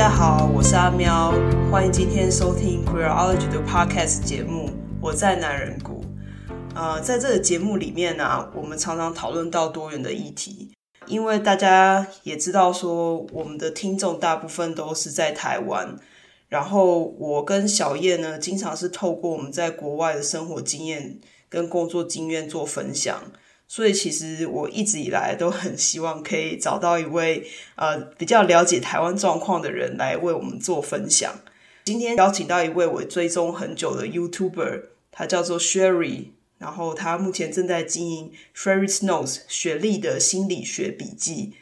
大家好，我是阿喵，欢迎今天收听 Queerology 的 Podcast 节目。我在男人谷。呃，在这个节目里面呢、我们常常讨论到多元的议题，因为大家也知道说，我们的听众大部分都是在台湾。然后我跟小叶呢，经常是透过我们在国外的生活经验跟工作经验做分享。所以其实我一直以来都很希望可以找到一位呃比较了解台湾状况的人来为我们做分享。今天邀请到一位我追踪很久的 YouTuber，他叫做 Sherry，然后他目前正在经营 Sherry's Notes 雪莉的心理学笔记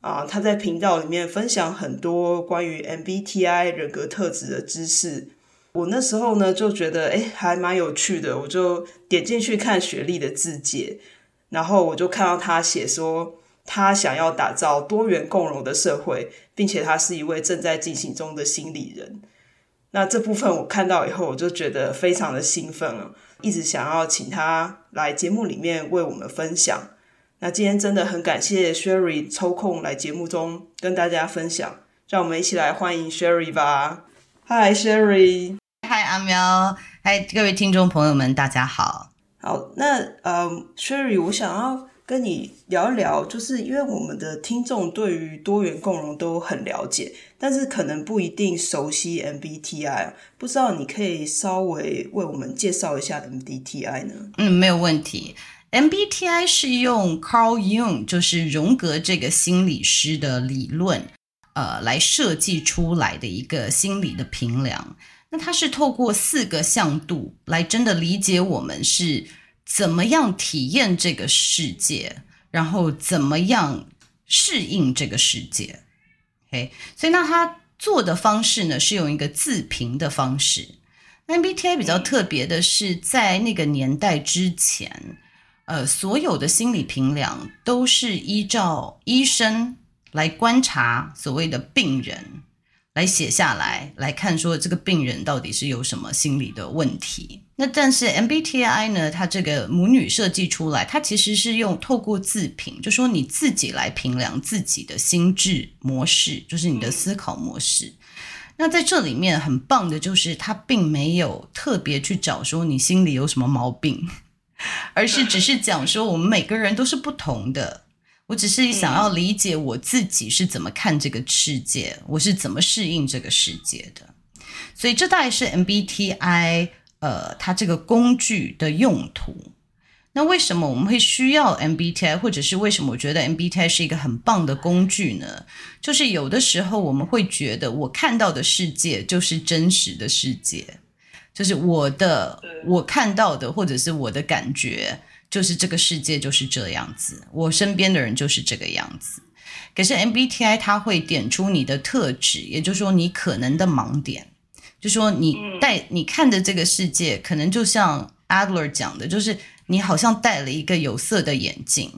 啊，他在频道里面分享很多关于 MBTI 人格特质的知识。我那时候呢就觉得诶还蛮有趣的，我就点进去看雪莉的字介。然后我就看到他写说，他想要打造多元共融的社会，并且他是一位正在进行中的心理人。那这部分我看到以后，我就觉得非常的兴奋了，一直想要请他来节目里面为我们分享。那今天真的很感谢 Sherry 抽空来节目中跟大家分享，让我们一起来欢迎 Sherry 吧。Hi Sherry，嗨阿喵，嗨各位听众朋友们，大家好。好，那呃，Sherry，我想要跟你聊一聊，就是因为我们的听众对于多元共融都很了解，但是可能不一定熟悉 MBTI，不知道你可以稍微为我们介绍一下 MBTI 呢？嗯，没有问题。MBTI 是用 Carl Jung，就是荣格这个心理师的理论，呃，来设计出来的一个心理的评量。那它是透过四个向度来真的理解我们是怎么样体验这个世界，然后怎么样适应这个世界。OK，所以那他做的方式呢，是用一个自评的方式。MBTI 比较特别的是，在那个年代之前，呃，所有的心理评量都是依照医生来观察所谓的病人。来写下来，来看说这个病人到底是有什么心理的问题。那但是 MBTI 呢，它这个母女设计出来，它其实是用透过自评，就说你自己来评量自己的心智模式，就是你的思考模式。那在这里面很棒的就是，它并没有特别去找说你心里有什么毛病，而是只是讲说我们每个人都是不同的。我只是想要理解我自己是怎么看这个世界，我是怎么适应这个世界的，所以这大概是 MBTI 呃，它这个工具的用途。那为什么我们会需要 MBTI，或者是为什么我觉得 MBTI 是一个很棒的工具呢？就是有的时候我们会觉得我看到的世界就是真实的世界，就是我的我看到的，或者是我的感觉。就是这个世界就是这样子，我身边的人就是这个样子。可是 MBTI 它会点出你的特质，也就是说你可能的盲点，就说你戴你看的这个世界，可能就像 Adler 讲的，就是你好像戴了一个有色的眼镜，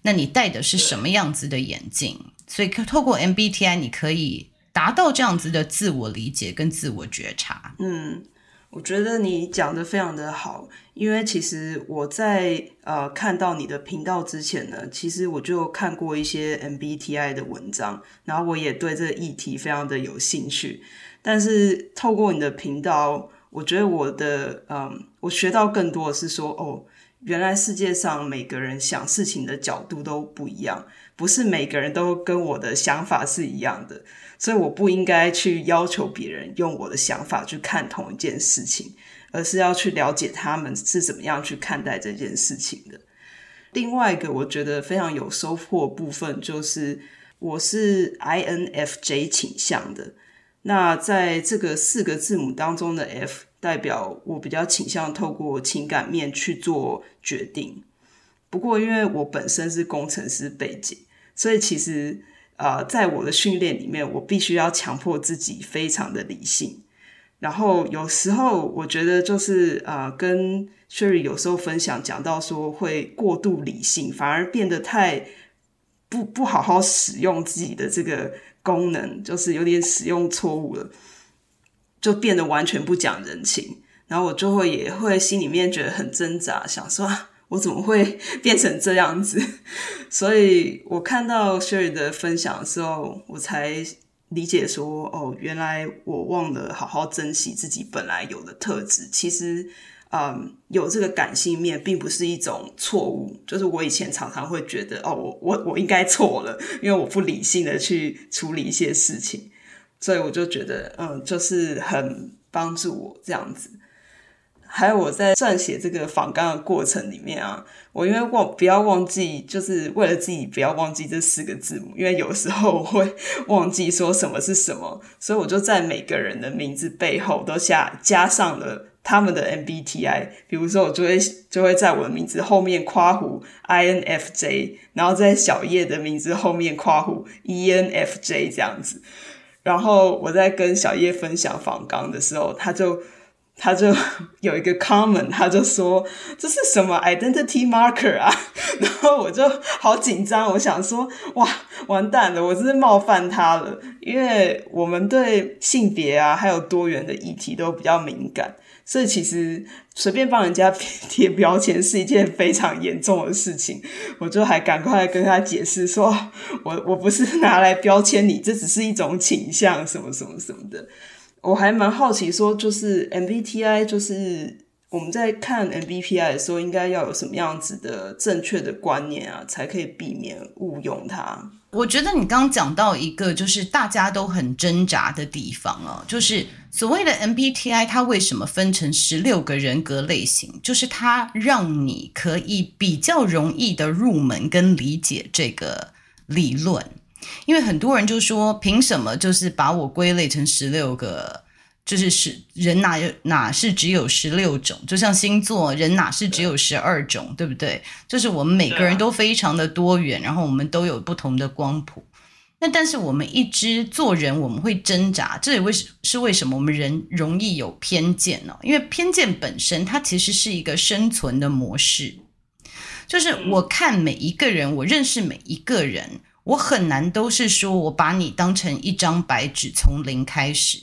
那你戴的是什么样子的眼镜？所以透过 MBTI 你可以达到这样子的自我理解跟自我觉察。嗯。我觉得你讲的非常的好，因为其实我在呃看到你的频道之前呢，其实我就看过一些 MBTI 的文章，然后我也对这个议题非常的有兴趣。但是透过你的频道，我觉得我的嗯，我学到更多的是说，哦，原来世界上每个人想事情的角度都不一样，不是每个人都跟我的想法是一样的。所以我不应该去要求别人用我的想法去看同一件事情，而是要去了解他们是怎么样去看待这件事情的。另外一个我觉得非常有收获的部分，就是我是 INFJ 倾向的。那在这个四个字母当中的 F 代表我比较倾向透过情感面去做决定。不过因为我本身是工程师背景，所以其实。呃，在我的训练里面，我必须要强迫自己非常的理性。然后有时候我觉得就是呃，跟 Sherry 有时候分享讲到说会过度理性，反而变得太不不好好使用自己的这个功能，就是有点使用错误了，就变得完全不讲人情。然后我就会也会心里面觉得很挣扎，想说。我怎么会 变成这样子？所以我看到 Sherry 的分享的时候，我才理解说，哦，原来我忘了好好珍惜自己本来有的特质。其实，嗯，有这个感性面，并不是一种错误。就是我以前常常会觉得，哦，我我我应该错了，因为我不理性的去处理一些事情，所以我就觉得，嗯，就是很帮助我这样子。还有我在撰写这个访纲的过程里面啊，我因为忘不要忘记，就是为了自己不要忘记这四个字母，因为有时候我会忘记说什么是什么，所以我就在每个人的名字背后都下加上了他们的 MBTI。比如说，我就会就会在我的名字后面夸弧 INFJ，然后在小叶的名字后面夸弧 ENFJ 这样子。然后我在跟小叶分享访纲的时候，他就。他就 有一个 comment，他就说，这是什么 identity marker 啊？然后我就好紧张，我想说哇，完蛋了，我真是冒犯他了，因为我们对性别啊还有多元的议题都比较敏感，所以其实随便帮人家 贴标签是一件非常严重的事情。我就还赶快跟他解释说，我我不是拿来标签你，这只是一种倾向，什么什么什么的。我还蛮好奇，说就是 MBTI，就是我们在看 MBTI 的时候，应该要有什么样子的正确的观念啊，才可以避免误用它。我觉得你刚刚讲到一个，就是大家都很挣扎的地方啊，就是所谓的 MBTI，它为什么分成十六个人格类型？就是它让你可以比较容易的入门跟理解这个理论。因为很多人就说，凭什么就是把我归类成十六个？就是是人哪有哪是只有十六种？就像星座，人哪是只有十二种？对不对？就是我们每个人都非常的多元，然后我们都有不同的光谱。那但是我们一直做人，我们会挣扎，这也为是为什么我们人容易有偏见呢？因为偏见本身它其实是一个生存的模式，就是我看每一个人，我认识每一个人。我很难都是说我把你当成一张白纸，从零开始，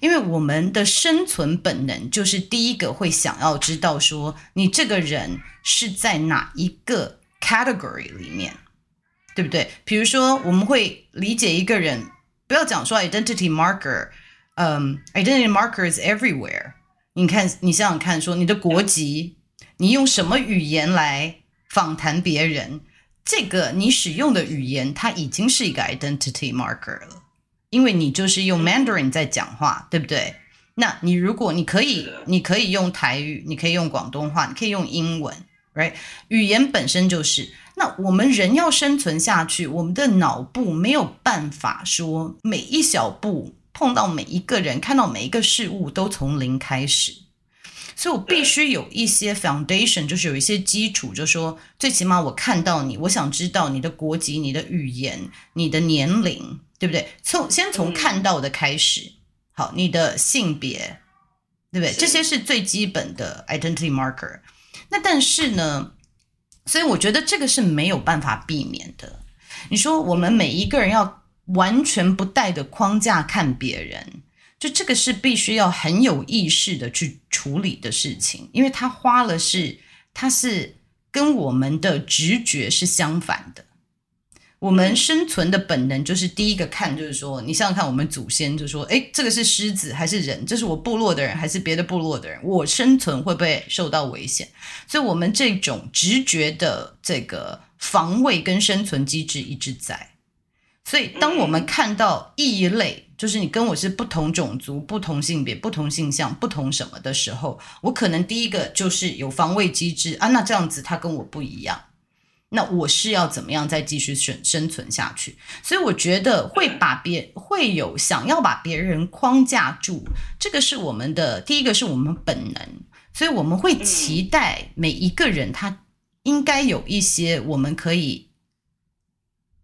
因为我们的生存本能就是第一个会想要知道说你这个人是在哪一个 category 里面，对不对？比如说我们会理解一个人，不要讲说 identity marker，嗯，identity marker is everywhere。你看，你想想看，说你的国籍，你用什么语言来访谈别人？这个你使用的语言，它已经是一个 identity marker 了，因为你就是用 Mandarin 在讲话，对不对？那你如果你可以，你可以用台语，你可以用广东话，你可以用英文，right？语言本身就是。那我们人要生存下去，我们的脑部没有办法说每一小步碰到每一个人，看到每一个事物都从零开始。所以我必须有一些 foundation，就是有一些基础，就是说最起码我看到你，我想知道你的国籍、你的语言、你的年龄，对不对？从先从看到的开始，好，你的性别，对不对？这些是最基本的 identity marker。那但是呢，所以我觉得这个是没有办法避免的。你说我们每一个人要完全不带的框架看别人。就这个是必须要很有意识的去处理的事情，因为它花了是，它是跟我们的直觉是相反的。我们生存的本能就是第一个看，就是说，你想想看，我们祖先就说，哎，这个是狮子还是人？这是我部落的人还是别的部落的人？我生存会不会受到危险？所以，我们这种直觉的这个防卫跟生存机制一直在。所以，当我们看到异类，就是你跟我是不同种族、不同性别、不同性向、不同什么的时候，我可能第一个就是有防卫机制啊。那这样子他跟我不一样，那我是要怎么样再继续生生存下去？所以我觉得会把别会有想要把别人框架住，这个是我们的第一个是我们本能，所以我们会期待每一个人他应该有一些我们可以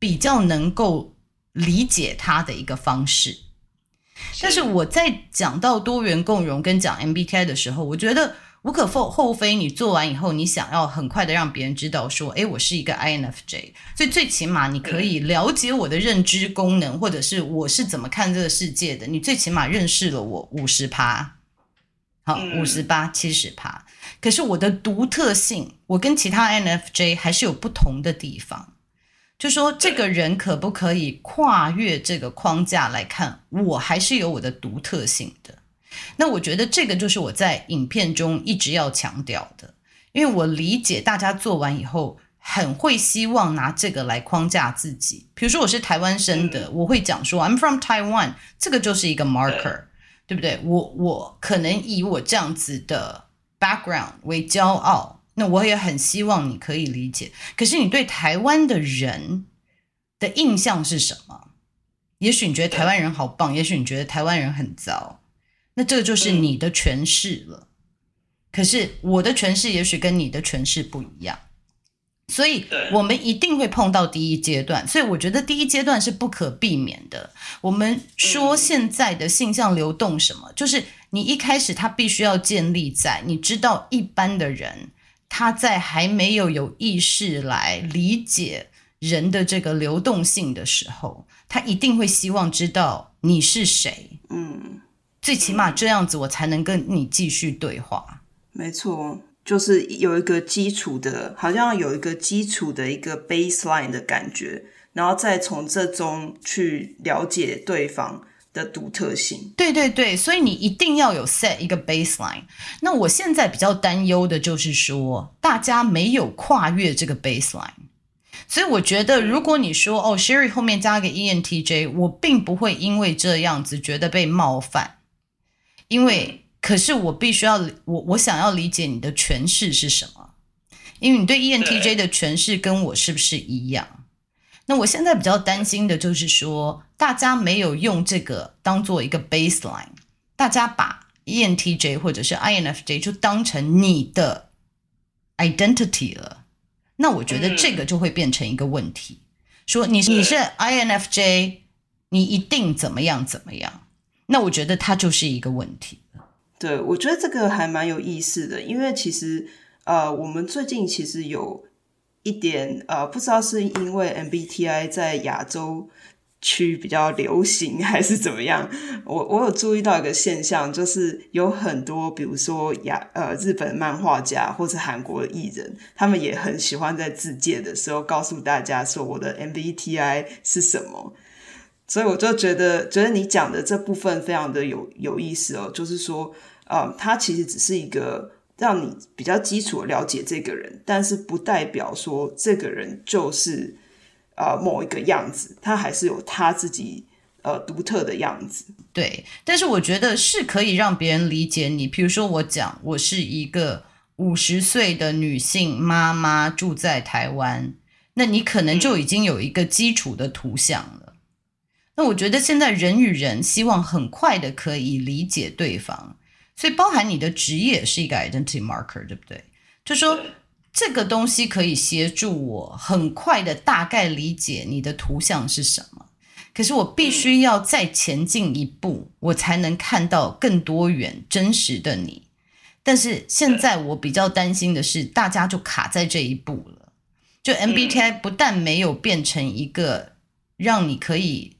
比较能够。理解他的一个方式，但是我在讲到多元共融跟讲 MBTI 的时候，我觉得无可厚厚非。你做完以后，你想要很快的让别人知道说，哎，我是一个 INFJ，所以最起码你可以了解我的认知功能，或者是我是怎么看这个世界的。你最起码认识了我五十趴，好，五十八、七十趴。可是我的独特性，我跟其他 INFJ 还是有不同的地方。就说这个人可不可以跨越这个框架来看，我还是有我的独特性的。那我觉得这个就是我在影片中一直要强调的，因为我理解大家做完以后很会希望拿这个来框架自己。比如说我是台湾生的，我会讲说 I'm from Taiwan，这个就是一个 marker，对不对？我我可能以我这样子的 background 为骄傲，那我也很希望你可以理解。可是你对台湾的人的印象是什么？也许你觉得台湾人好棒，也许你觉得台湾人很糟。那这个就是你的诠释了，可是我的诠释也许跟你的诠释不一样，所以我们一定会碰到第一阶段，所以我觉得第一阶段是不可避免的。我们说现在的性向流动什么，就是你一开始他必须要建立在你知道一般的人他在还没有有意识来理解人的这个流动性的时候，他一定会希望知道你是谁，嗯。最起码这样子，我才能跟你继续对话。没错，就是有一个基础的，好像有一个基础的一个 baseline 的感觉，然后再从这中去了解对方的独特性。对对对，所以你一定要有 set 一个 baseline。那我现在比较担忧的就是说，大家没有跨越这个 baseline。所以我觉得，如果你说哦，Sherry 后面加个 ENTJ，我并不会因为这样子觉得被冒犯。因为，可是我必须要，我我想要理解你的诠释是什么？因为你对 ENTJ 的诠释跟我是不是一样？那我现在比较担心的就是说，大家没有用这个当做一个 baseline，大家把 ENTJ 或者是 INFJ 就当成你的 identity 了。那我觉得这个就会变成一个问题，说你你是 INFJ，你一定怎么样怎么样。那我觉得它就是一个问题。对，我觉得这个还蛮有意思的，因为其实呃，我们最近其实有一点呃，不知道是因为 MBTI 在亚洲区比较流行 还是怎么样。我我有注意到一个现象，就是有很多比如说亚呃日本漫画家或者韩国的艺人，他们也很喜欢在自介的时候告诉大家说我的 MBTI 是什么。所以我就觉得，觉得你讲的这部分非常的有有意思哦，就是说，呃，它其实只是一个让你比较基础的了解这个人，但是不代表说这个人就是呃某一个样子，他还是有他自己呃独特的样子。对，但是我觉得是可以让别人理解你。比如说，我讲我是一个五十岁的女性妈妈，住在台湾，那你可能就已经有一个基础的图像了。那我觉得现在人与人希望很快的可以理解对方，所以包含你的职业是一个 identity marker，对不对？就说这个东西可以协助我很快的大概理解你的图像是什么，可是我必须要再前进一步，我才能看到更多元真实的你。但是现在我比较担心的是，大家就卡在这一步了，就 MBTI 不但没有变成一个让你可以。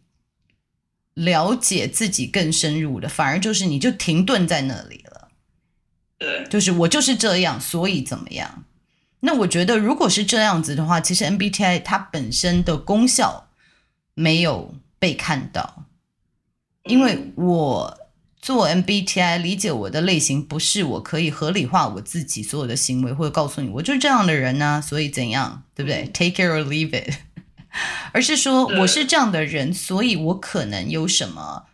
了解自己更深入的，反而就是你就停顿在那里了。对，就是我就是这样，所以怎么样？那我觉得，如果是这样子的话，其实 MBTI 它本身的功效没有被看到，因为我做 MBTI 理解我的类型，不是我可以合理化我自己所有的行为，或者告诉你我就是这样的人呢，所以怎样，对不对？Take care or leave it。而是说我是这样的人，所以我可能有什么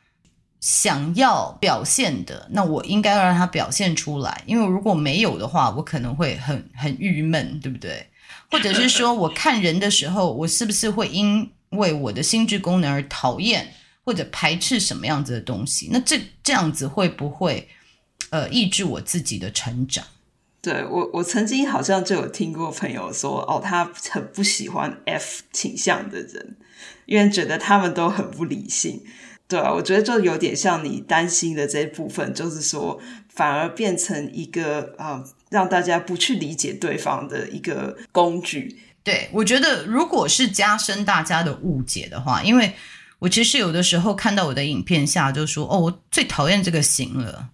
想要表现的，那我应该要让他表现出来。因为如果没有的话，我可能会很很郁闷，对不对？或者是说，我看人的时候，我是不是会因为我的心智功能而讨厌或者排斥什么样子的东西？那这这样子会不会呃抑制我自己的成长？对，我，我曾经好像就有听过朋友说，哦，他很不喜欢 F 倾向的人，因为觉得他们都很不理性。对啊，我觉得就有点像你担心的这一部分，就是说反而变成一个啊、让大家不去理解对方的一个工具。对，我觉得如果是加深大家的误解的话，因为我其实有的时候看到我的影片下就说，哦，我最讨厌这个型了。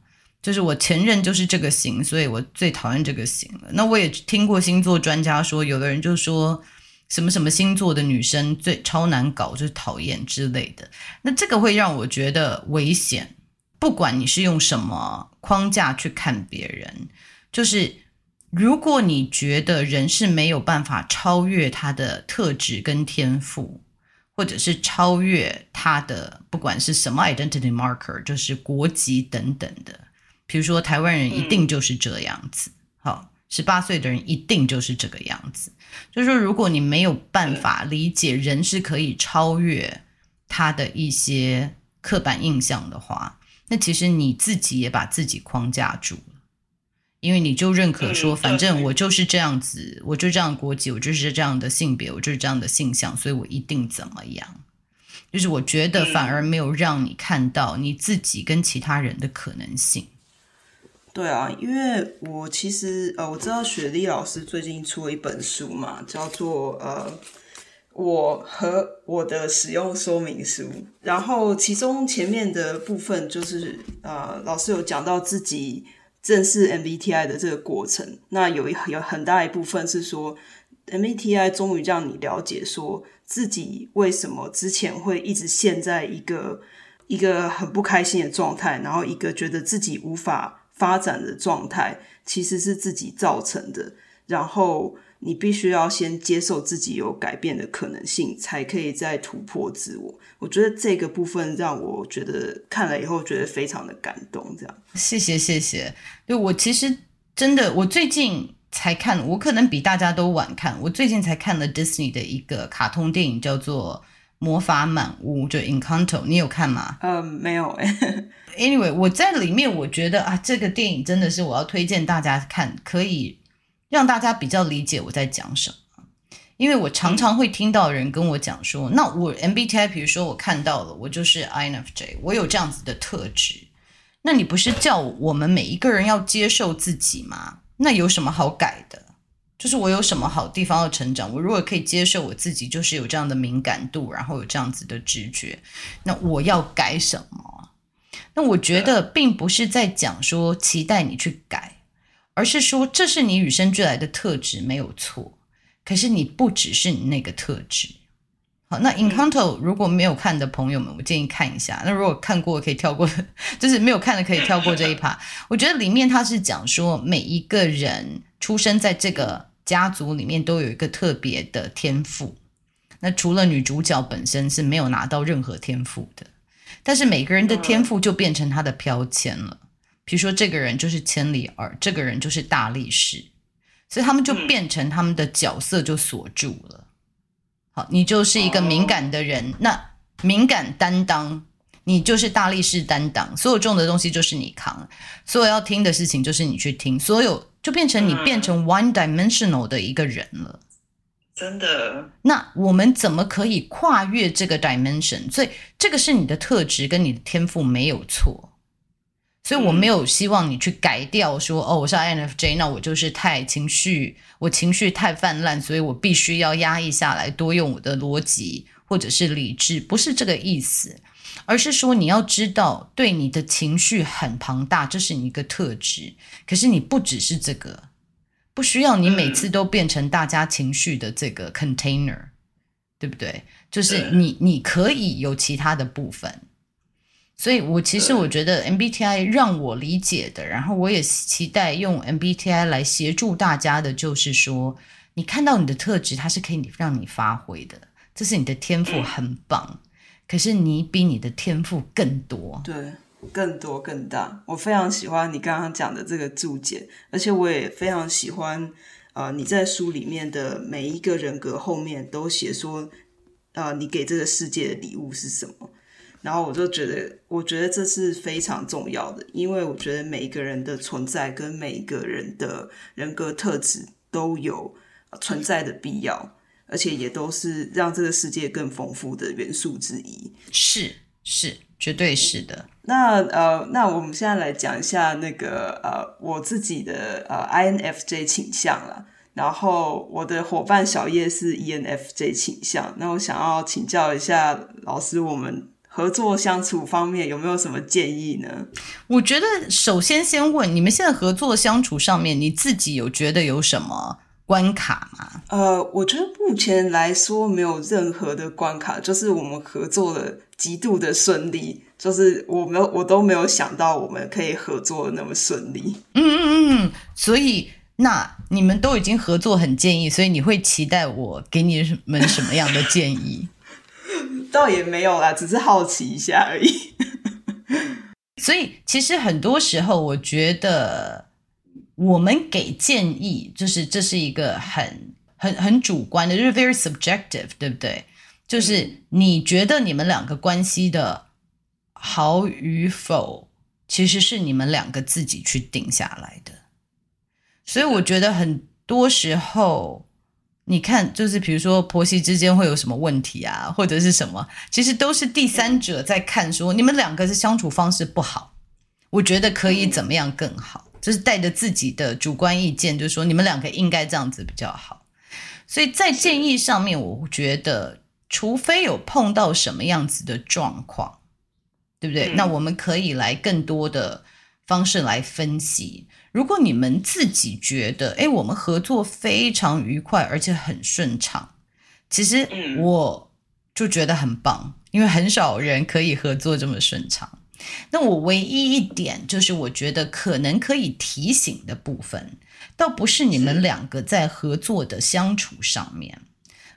就是我前任就是这个型，所以我最讨厌这个型了。那我也听过星座专家说，有的人就说什么什么星座的女生最超难搞，就是讨厌之类的。那这个会让我觉得危险。不管你是用什么框架去看别人，就是如果你觉得人是没有办法超越他的特质跟天赋，或者是超越他的不管是什么 identity marker，就是国籍等等的，比如说台湾人一定就是这样子，好，十八岁的人一定就是这个样子。就是说，如果你没有办法理解人是可以超越他的一些刻板印象的话，那其实你自己也把自己框架住了，因为你就认可说，反正我就是这样子，我就这样国籍，我就是这样的性别，我就是这样的性向，所以我一定怎么样？就是我觉得反而没有让你看到你自己跟其他人的可能性。对啊，因为我其实呃，我知道雪莉老师最近出了一本书嘛，叫做呃，我和我的使用说明书。然后其中前面的部分就是呃，老师有讲到自己正式 MBTI 的这个过程。那有一有很大一部分是说，MBTI 终于让你了解说自己为什么之前会一直陷在一个一个很不开心的状态，然后一个觉得自己无法。发展的状态其实是自己造成的，然后你必须要先接受自己有改变的可能性，才可以再突破自我。我觉得这个部分让我觉得看了以后觉得非常的感动。这样，谢谢谢谢。对，我其实真的，我最近才看，我可能比大家都晚看，我最近才看了 Disney 的一个卡通电影，叫做。魔法满屋就 Encanto，你有看吗？嗯、呃，没有。Anyway，我在里面，我觉得啊，这个电影真的是我要推荐大家看，可以让大家比较理解我在讲什么。因为我常常会听到人跟我讲说，嗯、那我 MBTI，比如说我看到了，我就是 INFJ，我有这样子的特质，那你不是叫我们每一个人要接受自己吗？那有什么好改的？就是我有什么好地方要成长？我如果可以接受我自己，就是有这样的敏感度，然后有这样子的直觉，那我要改什么？那我觉得并不是在讲说期待你去改，而是说这是你与生俱来的特质，没有错。可是你不只是你那个特质。好，那 Encanto 如果没有看的朋友们，我建议看一下。那如果看过可以跳过，就是没有看的可以跳过这一趴。我觉得里面他是讲说每一个人。出生在这个家族里面都有一个特别的天赋，那除了女主角本身是没有拿到任何天赋的，但是每个人的天赋就变成他的标签了。比如说这个人就是千里耳，这个人就是大力士，所以他们就变成他们的角色就锁住了。好，你就是一个敏感的人，那敏感担当，你就是大力士担当，所有重的东西就是你扛，所有要听的事情就是你去听，所有。就变成你变成 one dimensional 的一个人了，真的。那我们怎么可以跨越这个 dimension？所以这个是你的特质跟你的天赋没有错。所以我没有希望你去改掉说，嗯、哦，我是 INFJ，那我就是太情绪，我情绪太泛滥，所以我必须要压抑下来，多用我的逻辑或者是理智，不是这个意思。而是说，你要知道，对你的情绪很庞大，这是你一个特质。可是你不只是这个，不需要你每次都变成大家情绪的这个 container，对不对？就是你，你可以有其他的部分。所以我其实我觉得 MBTI 让我理解的，然后我也期待用 MBTI 来协助大家的，就是说，你看到你的特质，它是可以让你发挥的，这是你的天赋，很棒。可是你比你的天赋更多，对，更多更大。我非常喜欢你刚刚讲的这个注解，而且我也非常喜欢，呃，你在书里面的每一个人格后面都写说，呃，你给这个世界的礼物是什么？然后我就觉得，我觉得这是非常重要的，因为我觉得每一个人的存在跟每一个人的人格特质都有存在的必要。而且也都是让这个世界更丰富的元素之一，是是，绝对是的。那呃，那我们现在来讲一下那个呃，我自己的呃 INFJ 倾向啦。然后我的伙伴小叶是 ENFJ 倾向。那我想要请教一下老师，我们合作相处方面有没有什么建议呢？我觉得首先先问你们现在合作相处上面，你自己有觉得有什么？关卡吗？呃，我觉得目前来说没有任何的关卡，就是我们合作的极度的顺利，就是我没有我都没有想到我们可以合作的那么顺利。嗯嗯嗯，所以那你们都已经合作很建议，所以你会期待我给你们什么样的建议？倒也没有啦，只是好奇一下而已。所以其实很多时候，我觉得。我们给建议，就是这是一个很很很主观的，就是 very subjective，对不对？就是你觉得你们两个关系的好与否，其实是你们两个自己去定下来的。所以我觉得很多时候，你看，就是比如说婆媳之间会有什么问题啊，或者是什么，其实都是第三者在看说，说你们两个是相处方式不好，我觉得可以怎么样更好。就是带着自己的主观意见，就是说你们两个应该这样子比较好。所以在建议上面，我觉得除非有碰到什么样子的状况，对不对？嗯。那我们可以来更多的方式来分析。如果你们自己觉得，哎，我们合作非常愉快，而且很顺畅，其实我就觉得很棒，因为很少人可以合作这么顺畅。那我唯一一点就是，我觉得可能可以提醒的部分，倒不是你们两个在合作的相处上面，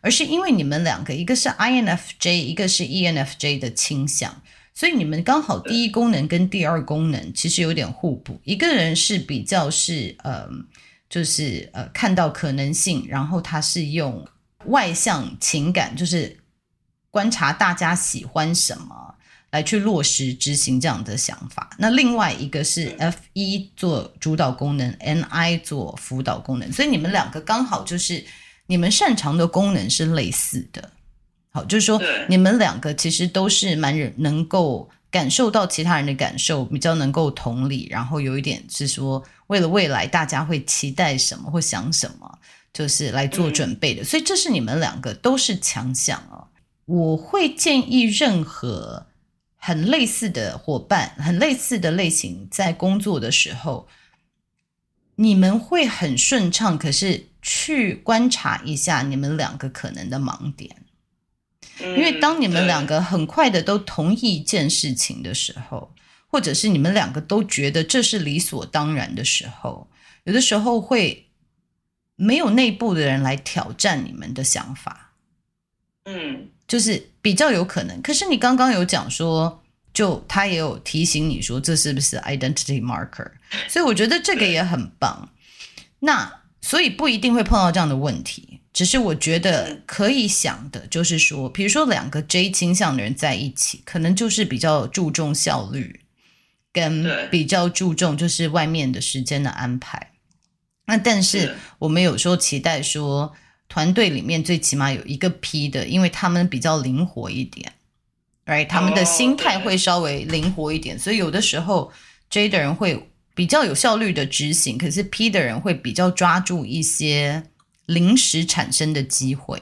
而是因为你们两个一个是 INFJ，一个是 ENFJ 的倾向，所以你们刚好第一功能跟第二功能其实有点互补。一个人是比较是呃，就是呃看到可能性，然后他是用外向情感，就是观察大家喜欢什么。来去落实执行这样的想法。那另外一个是 F 一做主导功能，N I 做辅导功能，所以你们两个刚好就是你们擅长的功能是类似的。好，就是说你们两个其实都是蛮能够感受到其他人的感受，比较能够同理，然后有一点是说为了未来大家会期待什么或想什么，就是来做准备的。所以这是你们两个都是强项啊。我会建议任何。很类似的伙伴，很类似的类型，在工作的时候，你们会很顺畅。可是去观察一下你们两个可能的盲点，因为当你们两个很快的都同意一件事情的时候，或者是你们两个都觉得这是理所当然的时候，有的时候会没有内部的人来挑战你们的想法。嗯。就是比较有可能，可是你刚刚有讲说，就他也有提醒你说，这是不是 identity marker？所以我觉得这个也很棒。那所以不一定会碰到这样的问题，只是我觉得可以想的就是说，比如说两个 J 倾向的人在一起，可能就是比较注重效率，跟比较注重就是外面的时间的安排。那但是我们有时候期待说。团队里面最起码有一个 P 的，因为他们比较灵活一点，right？他们的心态会稍微灵活一点，oh, 所以有的时候 J 的人会比较有效率的执行，可是 P 的人会比较抓住一些临时产生的机会。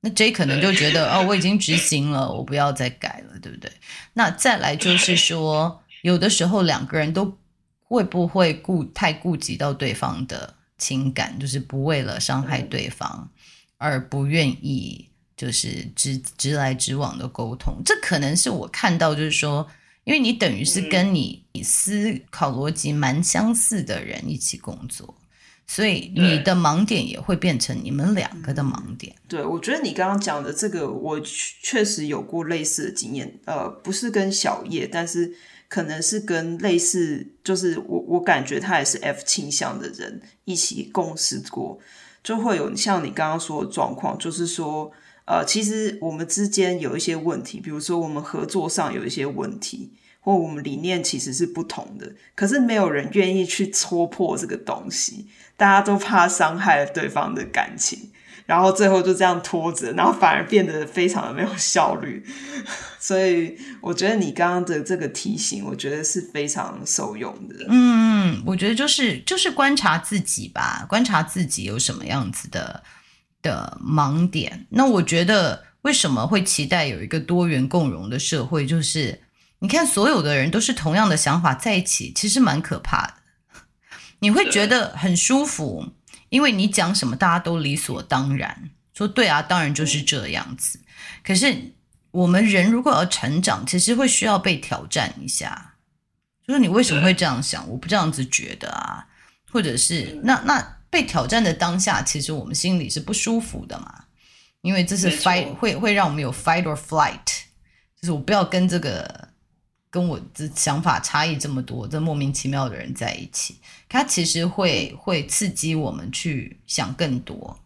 那 J 可能就觉得哦，我已经执行了，我不要再改了，对不对？那再来就是说，有的时候两个人都会不会顾太顾及到对方的。情感就是不为了伤害对方而不愿意，就是直直来直往的沟通。这可能是我看到，就是说，因为你等于是跟你思考逻辑蛮相似的人一起工作，所以你的盲点也会变成你们两个的盲点。对，我觉得你刚刚讲的这个，我确实有过类似的经验。呃，不是跟小叶，但是。可能是跟类似，就是我我感觉他也是 F 倾向的人一起共事过，就会有像你刚刚说的状况，就是说，呃，其实我们之间有一些问题，比如说我们合作上有一些问题，或我们理念其实是不同的，可是没有人愿意去戳破这个东西，大家都怕伤害对方的感情。然后最后就这样拖着，然后反而变得非常的没有效率。所以我觉得你刚刚的这个提醒，我觉得是非常受用的。嗯，我觉得就是就是观察自己吧，观察自己有什么样子的的盲点。那我觉得为什么会期待有一个多元共融的社会？就是你看所有的人都是同样的想法在一起，其实蛮可怕的。你会觉得很舒服。因为你讲什么大家都理所当然，说对啊，当然就是这样子。可是我们人如果要成长，其实会需要被挑战一下，就是你为什么会这样想？我不这样子觉得啊，或者是那那被挑战的当下，其实我们心里是不舒服的嘛，因为这是 fight 会会让我们有 fight or flight，就是我不要跟这个。跟我的想法差异这么多，这莫名其妙的人在一起，他其实会会刺激我们去想更多，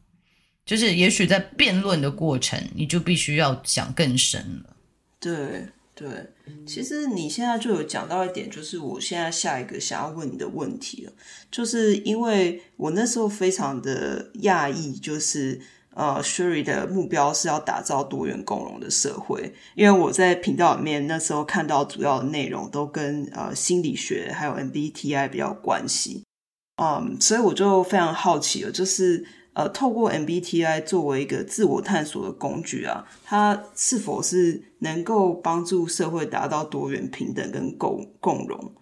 就是也许在辩论的过程，你就必须要想更深了。对对，其实你现在就有讲到一点，就是我现在下一个想要问你的问题了，就是因为我那时候非常的讶异，就是。呃，Sherry 的目标是要打造多元共融的社会，因为我在频道里面那时候看到主要的内容都跟呃心理学还有 MBTI 比较有关系，嗯，所以我就非常好奇了，就是呃，透过 MBTI 作为一个自我探索的工具啊，它是否是能够帮助社会达到多元平等跟共共融？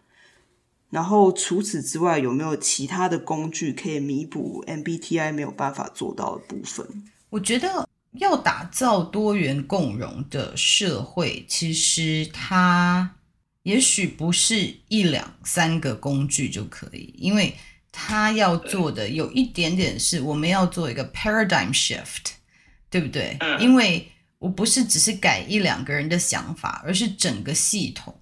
然后除此之外，有没有其他的工具可以弥补 MBTI 没有办法做到的部分？我觉得要打造多元共融的社会，其实它也许不是一两三个工具就可以，因为它要做的有一点点是我们要做一个 paradigm shift，对不对？因为我不是只是改一两个人的想法，而是整个系统。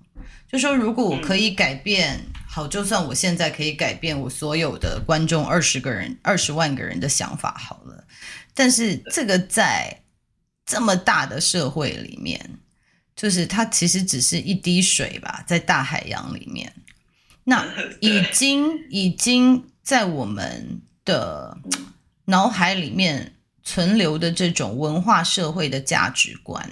就说如果我可以改变。好，就算我现在可以改变我所有的观众二十个人、二十万个人的想法好了，但是这个在这么大的社会里面，就是它其实只是一滴水吧，在大海洋里面，那 已经已经在我们的脑海里面存留的这种文化社会的价值观。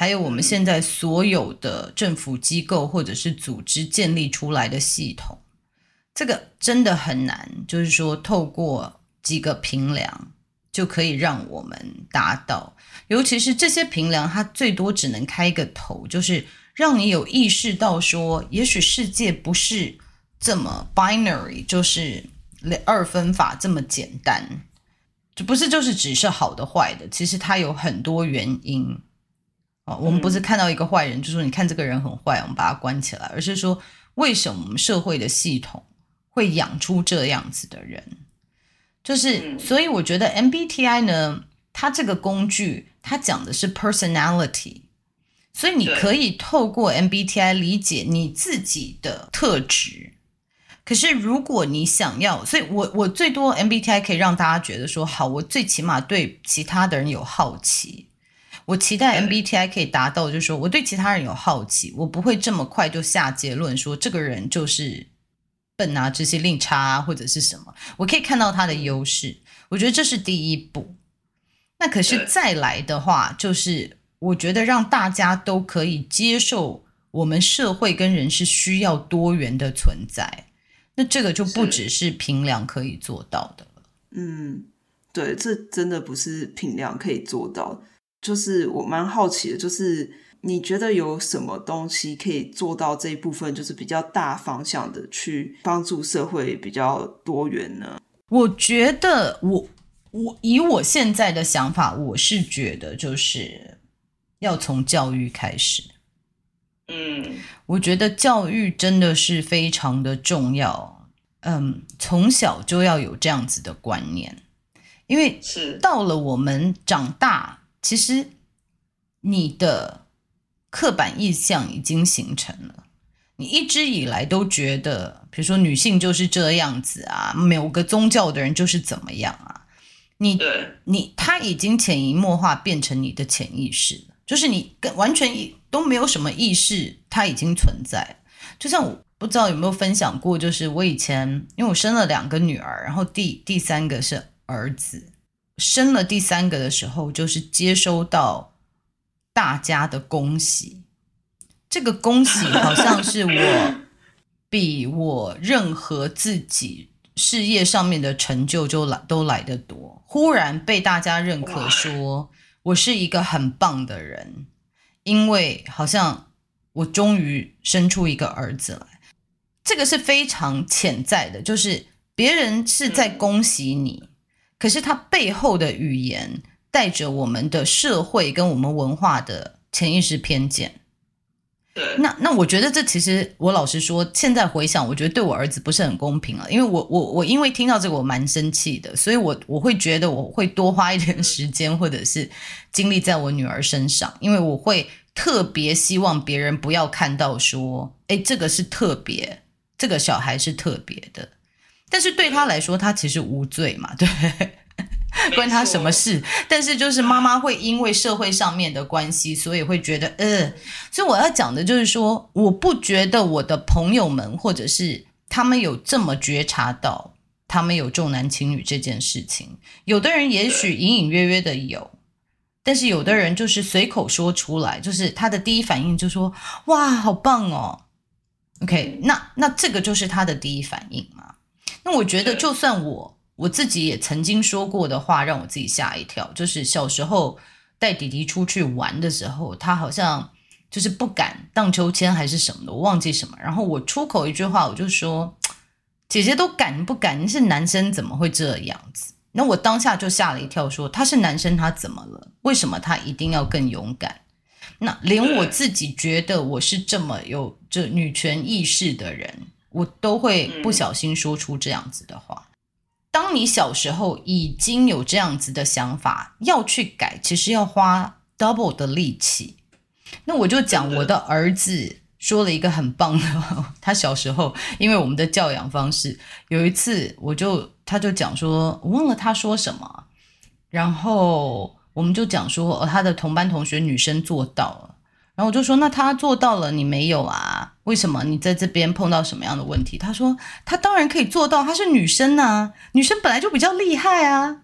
还有我们现在所有的政府机构或者是组织建立出来的系统，这个真的很难。就是说，透过几个平量就可以让我们达到。尤其是这些平量，它最多只能开一个头，就是让你有意识到说，也许世界不是这么 binary，就是二分法这么简单，就不是就是只是好的坏的。其实它有很多原因。我们不是看到一个坏人，就说你看这个人很坏，我们把他关起来，而是说为什么我们社会的系统会养出这样子的人？就是所以我觉得 MBTI 呢，它这个工具它讲的是 personality，所以你可以透过 MBTI 理解你自己的特质。可是如果你想要，所以我我最多 MBTI 可以让大家觉得说好，我最起码对其他的人有好奇。我期待 MBTI 可以达到，就是说我对其他人有好奇，我不会这么快就下结论说这个人就是笨啊、这些另差啊，或者是什么。我可以看到他的优势，我觉得这是第一步。那可是再来的话，就是我觉得让大家都可以接受我们社会跟人是需要多元的存在，那这个就不只是评量可以做到的了。嗯，对，这真的不是评量可以做到。就是我蛮好奇的，就是你觉得有什么东西可以做到这一部分，就是比较大方向的去帮助社会比较多元呢？我觉得我我以我现在的想法，我是觉得就是要从教育开始。嗯，我觉得教育真的是非常的重要。嗯，从小就要有这样子的观念，因为是到了我们长大。其实，你的刻板印象已经形成了。你一直以来都觉得，比如说女性就是这样子啊，某个宗教的人就是怎么样啊。你你他已经潜移默化变成你的潜意识了，就是你跟完全都没有什么意识，它已经存在。就像我不知道有没有分享过，就是我以前因为我生了两个女儿，然后第第三个是儿子。生了第三个的时候，就是接收到大家的恭喜。这个恭喜好像是我比我任何自己事业上面的成就就来都来得多。忽然被大家认可，说我是一个很棒的人，因为好像我终于生出一个儿子来。这个是非常潜在的，就是别人是在恭喜你，可是它背后的语言带着我们的社会跟我们文化的潜意识偏见。那那我觉得这其实我老实说，现在回想，我觉得对我儿子不是很公平了，因为我我我因为听到这个我蛮生气的，所以我我会觉得我会多花一点时间或者是精力在我女儿身上，因为我会特别希望别人不要看到说，哎，这个是特别，这个小孩是特别的，但是对他来说，他其实无罪嘛，对。关他什么事？但是就是妈妈会因为社会上面的关系，所以会觉得，呃，所以我要讲的就是说，我不觉得我的朋友们或者是他们有这么觉察到他们有重男轻女这件事情。有的人也许隐隐约约的有，但是有的人就是随口说出来，就是他的第一反应就说，哇，好棒哦。OK，那那这个就是他的第一反应嘛。那我觉得就算我。我自己也曾经说过的话，让我自己吓一跳。就是小时候带弟弟出去玩的时候，他好像就是不敢荡秋千还是什么的，我忘记什么。然后我出口一句话，我就说：“姐姐都敢不敢？你是男生怎么会这样子？”那我当下就吓了一跳，说：“他是男生，他怎么了？为什么他一定要更勇敢？”那连我自己觉得我是这么有这女权意识的人，我都会不小心说出这样子的话。当你小时候已经有这样子的想法，要去改，其实要花 double 的力气。那我就讲我的儿子说了一个很棒的，他小时候因为我们的教养方式，有一次我就他就讲说，我忘了他说什么，然后我们就讲说，哦，他的同班同学女生做到了。然后我就说，那他做到了，你没有啊？为什么？你在这边碰到什么样的问题？他说，他当然可以做到，她是女生啊，女生本来就比较厉害啊。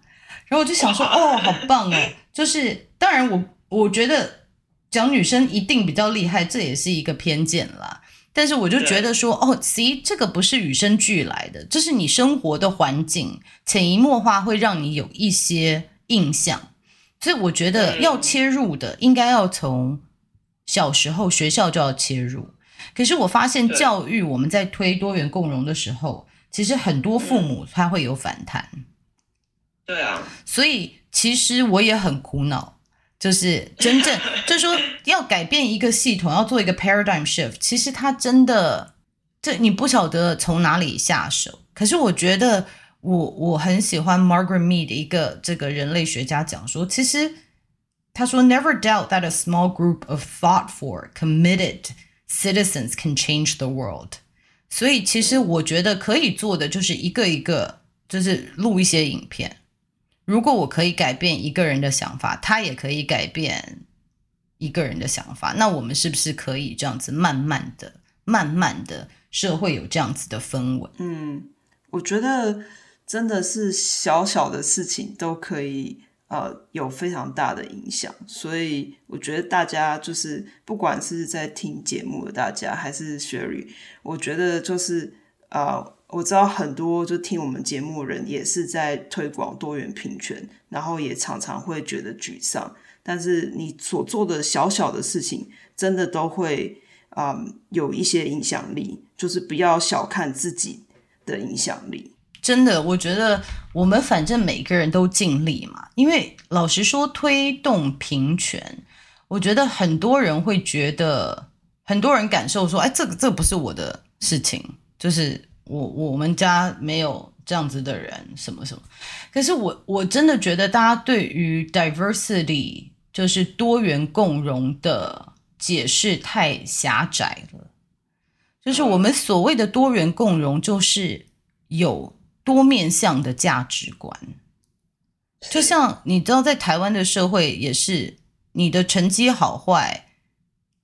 然后我就想说，哦，好棒哦！就是当然我，我我觉得讲女生一定比较厉害，这也是一个偏见啦。但是我就觉得说，哦，see，这个不是与生俱来的，这是你生活的环境潜移默化会让你有一些印象。所以我觉得要切入的，应该要从。小时候学校就要切入，可是我发现教育我们在推多元共融的时候，其实很多父母他会有反弹。对啊，所以其实我也很苦恼，就是真正 就是说要改变一个系统，要做一个 paradigm shift，其实他真的这你不晓得从哪里下手。可是我觉得我我很喜欢 Margaret Mead 的一个这个人类学家讲说，其实。他说：“Never doubt that a small group of thoughtful, committed citizens can change the world。”所以，其实我觉得可以做的就是一个一个，就是录一些影片。如果我可以改变一个人的想法，他也可以改变一个人的想法。那我们是不是可以这样子，慢慢的、慢慢的，社会有这样子的氛围？嗯，我觉得真的是小小的事情都可以。呃，有非常大的影响，所以我觉得大家就是不管是在听节目的大家，还是 Sherry，我觉得就是呃，我知道很多就听我们节目的人也是在推广多元平权，然后也常常会觉得沮丧，但是你所做的小小的事情，真的都会啊、有一些影响力，就是不要小看自己的影响力。真的，我觉得我们反正每个人都尽力嘛。因为老实说，推动平权，我觉得很多人会觉得，很多人感受说，哎，这个这个不是我的事情，就是我我们家没有这样子的人，什么什么。可是我我真的觉得，大家对于 diversity 就是多元共融的解释太狭窄了。就是我们所谓的多元共融，就是有。多面向的价值观，就像你知道，在台湾的社会也是，你的成绩好坏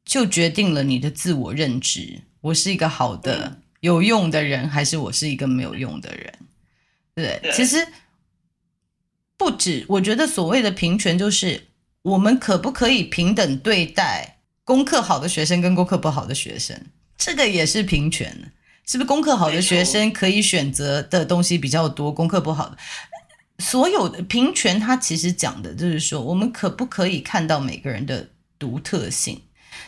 就决定了你的自我认知。我是一个好的、有用的人，还是我是一个没有用的人？对，其实不止。我觉得所谓的平权，就是我们可不可以平等对待功课好的学生跟功课不好的学生？这个也是平权。是不是功课好的学生可以选择的东西比较多？功课不好的，所有的平权，它其实讲的就是说，我们可不可以看到每个人的独特性？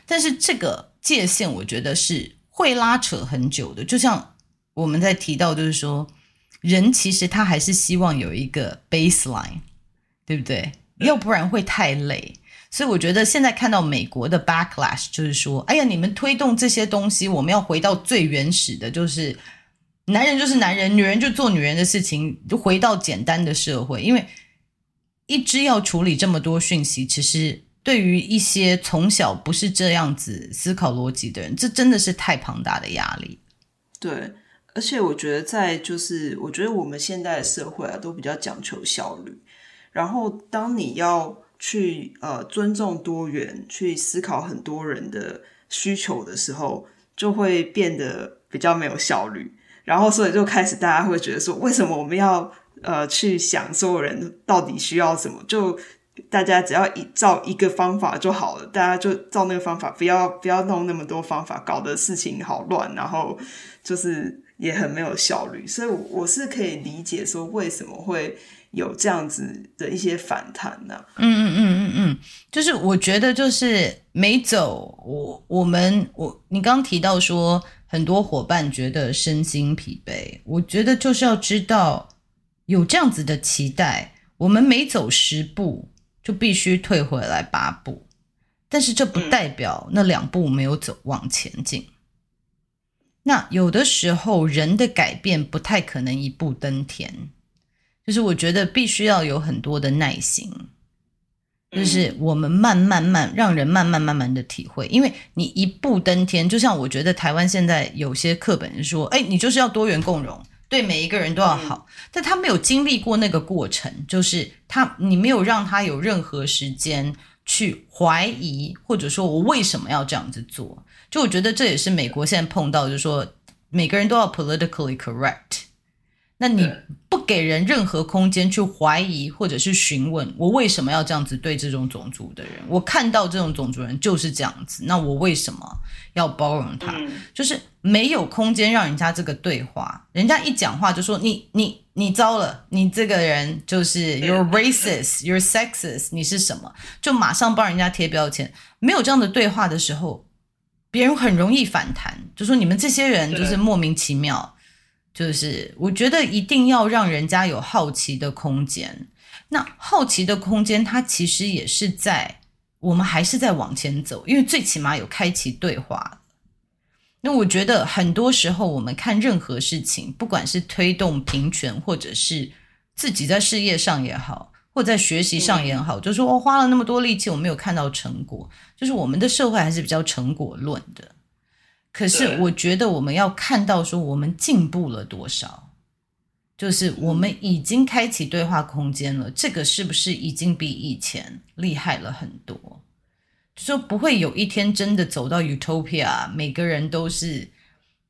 但是这个界限，我觉得是会拉扯很久的。就像我们在提到，就是说，人其实他还是希望有一个 baseline，对不对？要不然会太累。所以我觉得现在看到美国的 backlash，就是说，哎呀，你们推动这些东西，我们要回到最原始的，就是男人就是男人，女人就做女人的事情，就回到简单的社会。因为一直要处理这么多讯息，其实对于一些从小不是这样子思考逻辑的人，这真的是太庞大的压力。对，而且我觉得在就是，我觉得我们现在的社会啊，都比较讲求效率。然后当你要去呃尊重多元，去思考很多人的需求的时候，就会变得比较没有效率。然后所以就开始大家会觉得说，为什么我们要呃去想所有人到底需要什么？就大家只要依照一个方法就好了，大家就照那个方法，不要不要弄那么多方法，搞得事情好乱，然后就是也很没有效率。所以我是可以理解说为什么会。有这样子的一些反弹呢、啊？嗯嗯嗯嗯嗯，就是我觉得就是没走，我我们我你刚刚提到说很多伙伴觉得身心疲惫，我觉得就是要知道有这样子的期待，我们每走十步就必须退回来八步，但是这不代表那两步没有走往前进。嗯、那有的时候人的改变不太可能一步登天。就是我觉得必须要有很多的耐心，就是我们慢慢慢让人慢慢慢慢的体会，因为你一步登天，就像我觉得台湾现在有些课本说，哎，你就是要多元共融，对每一个人都要好，但他没有经历过那个过程，就是他你没有让他有任何时间去怀疑，或者说我为什么要这样子做？就我觉得这也是美国现在碰到，就是说每个人都要 politically correct。那你不给人任何空间去怀疑或者是询问我为什么要这样子对这种种族的人？我看到这种种族人就是这样子，那我为什么要包容他？就是没有空间让人家这个对话，人家一讲话就说你你你糟了，你这个人就是 you're racist, you're sexist，你是什么？就马上帮人家贴标签。没有这样的对话的时候，别人很容易反弹，就说你们这些人就是莫名其妙。就是我觉得一定要让人家有好奇的空间。那好奇的空间，它其实也是在我们还是在往前走，因为最起码有开启对话。那我觉得很多时候我们看任何事情，不管是推动平权，或者是自己在事业上也好，或在学习上也好，就是说我花了那么多力气，我没有看到成果，就是我们的社会还是比较成果论的。可是我觉得我们要看到说我们进步了多少，就是我们已经开启对话空间了，这个是不是已经比以前厉害了很多？就说不会有一天真的走到 utopia，每个人都是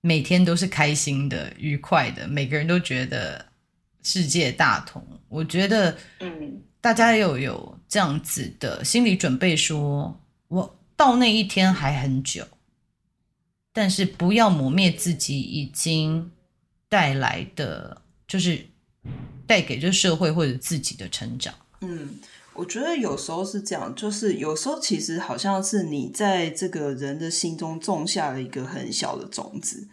每天都是开心的、愉快的，每个人都觉得世界大同。我觉得，嗯，大家要有这样子的心理准备说，说我到那一天还很久。但是不要磨灭自己已经带来的，就是带给这社会或者自己的成长。嗯，我觉得有时候是这样，就是有时候其实好像是你在这个人的心中种下了一个很小的种子，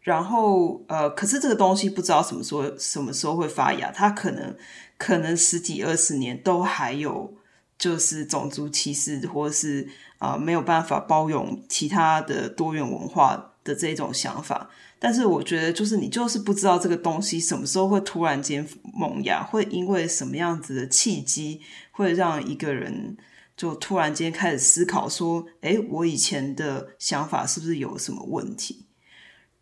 然后呃，可是这个东西不知道什么时候什么时候会发芽，它可能可能十几二十年都还有，就是种族歧视或者是。啊、没有办法包容其他的多元文化的这种想法，但是我觉得就是你就是不知道这个东西什么时候会突然间萌芽，会因为什么样子的契机，会让一个人就突然间开始思考说，诶，我以前的想法是不是有什么问题？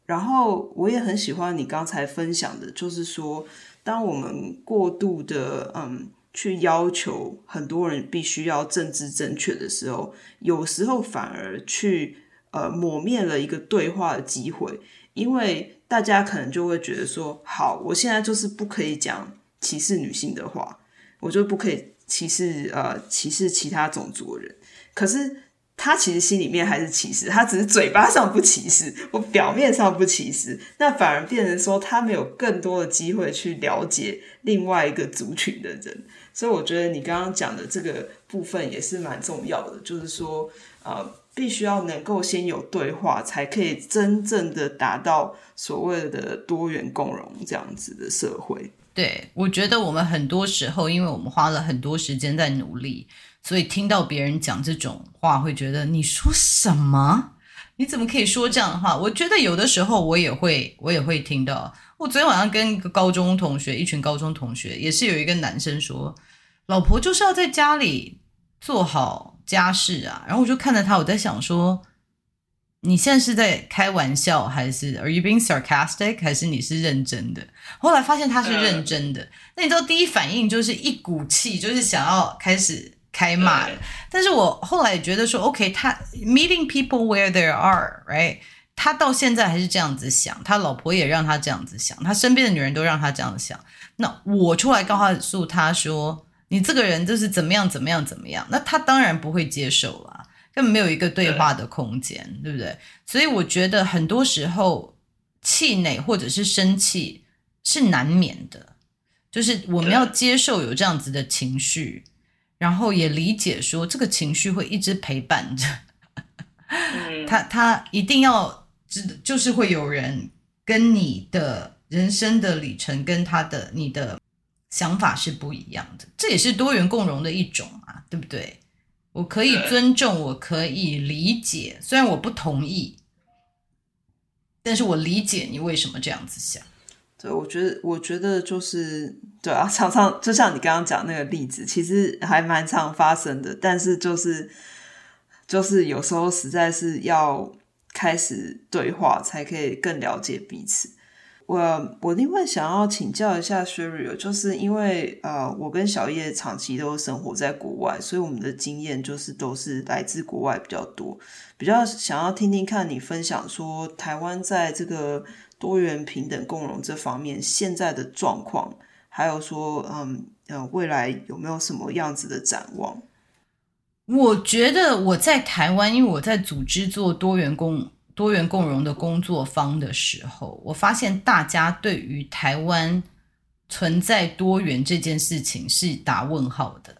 然后我也很喜欢你刚才分享的，就是说，当我们过度的嗯。去要求很多人必须要政治正确的时候，有时候反而去呃抹灭了一个对话的机会，因为大家可能就会觉得说，好，我现在就是不可以讲歧视女性的话，我就不可以歧视呃歧视其他种族的人，可是。他其实心里面还是歧视，他只是嘴巴上不歧视，我表面上不歧视，那反而变成说他没有更多的机会去了解另外一个族群的人，所以我觉得你刚刚讲的这个部分也是蛮重要的，就是说，呃，必须要能够先有对话，才可以真正的达到所谓的多元共融这样子的社会。对，我觉得我们很多时候，因为我们花了很多时间在努力，所以听到别人讲这种话，会觉得你说什么？你怎么可以说这样的话？我觉得有的时候我也会，我也会听到。我昨天晚上跟一个高中同学，一群高中同学，也是有一个男生说，老婆就是要在家里做好家事啊。然后我就看着他，我在想说。你现在是在开玩笑，还是 Are you being sarcastic？还是你是认真的？后来发现他是认真的。那你知道第一反应就是一股气，就是想要开始开骂。但是我后来觉得说，OK，他 meeting people where they are，right？他到现在还是这样子想，他老婆也让他这样子想，他身边的女人都让他这样想。那我出来告诉他说，你这个人就是怎么样怎么样怎么样，那他当然不会接受啦。根本没有一个对话的空间，对，对不对？所以我觉得很多时候气馁或者是生气是难免的，就是我们要接受有这样子的情绪，然后也理解说这个情绪会一直陪伴着，他他一定要知，就是会有人跟你的人生的里程跟他的你的想法是不一样的，这也是多元共融的一种啊，对不对？我可以尊重，我可以理解，虽然我不同意，但是我理解你为什么这样子想。对，我觉得，我觉得就是对啊，常常就像你刚刚讲那个例子，其实还蛮常发生的，但是就是就是有时候实在是要开始对话，才可以更了解彼此。我我另外想要请教一下 Sherry，就是因为呃，我跟小叶长期都生活在国外，所以我们的经验就是都是来自国外比较多，比较想要听听看你分享说台湾在这个多元平等共融这方面现在的状况，还有说嗯呃未来有没有什么样子的展望？我觉得我在台湾，因为我在组织做多元共。多元共融的工作方的时候，我发现大家对于台湾存在多元这件事情是打问号的。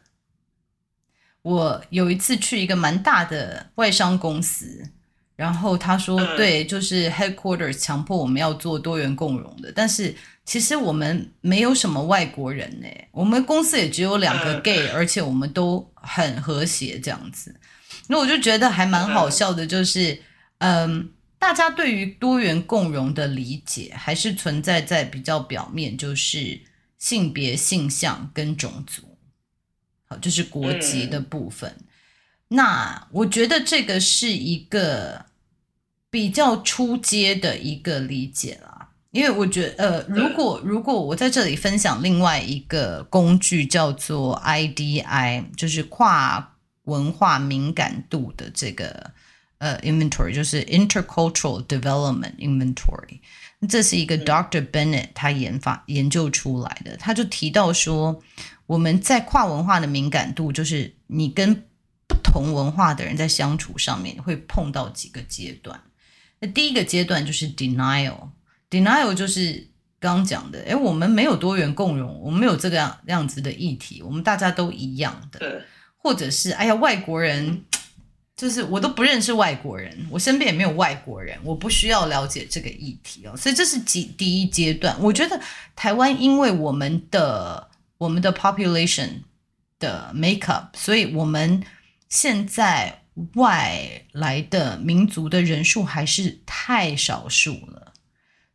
我有一次去一个蛮大的外商公司，然后他说：“对，就是 headquarters 强迫我们要做多元共融的，但是其实我们没有什么外国人呢，我们公司也只有两个 gay，而且我们都很和谐这样子。”那我就觉得还蛮好笑的，就是。嗯，大家对于多元共融的理解还是存在在比较表面，就是性别、性向跟种族，好，就是国籍的部分。嗯。那我觉得这个是一个比较初阶的一个理解啦，因为我觉得，呃，如果如果我在这里分享另外一个工具，叫做 IDI，就是跨文化敏感度的这个。呃、uh，inventory 就是 intercultural development inventory，这是一个 Dr. Bennett 他研发研究出来的。他就提到说，我们在跨文化的敏感度，就是你跟不同文化的人在相处上面会碰到几个阶段。那第一个阶段就是 denial，denial 就是刚刚讲的，诶，我们没有多元共融，我们没有这个样样子的议题，我们大家都一样的，或者是哎呀，外国人。就是我都不认识外国人，我身边也没有外国人，我不需要了解这个议题哦。所以这是几第一阶段。我觉得台湾因为我们的我们的 population 的 makeup，所以我们现在外来的民族的人数还是太少数了。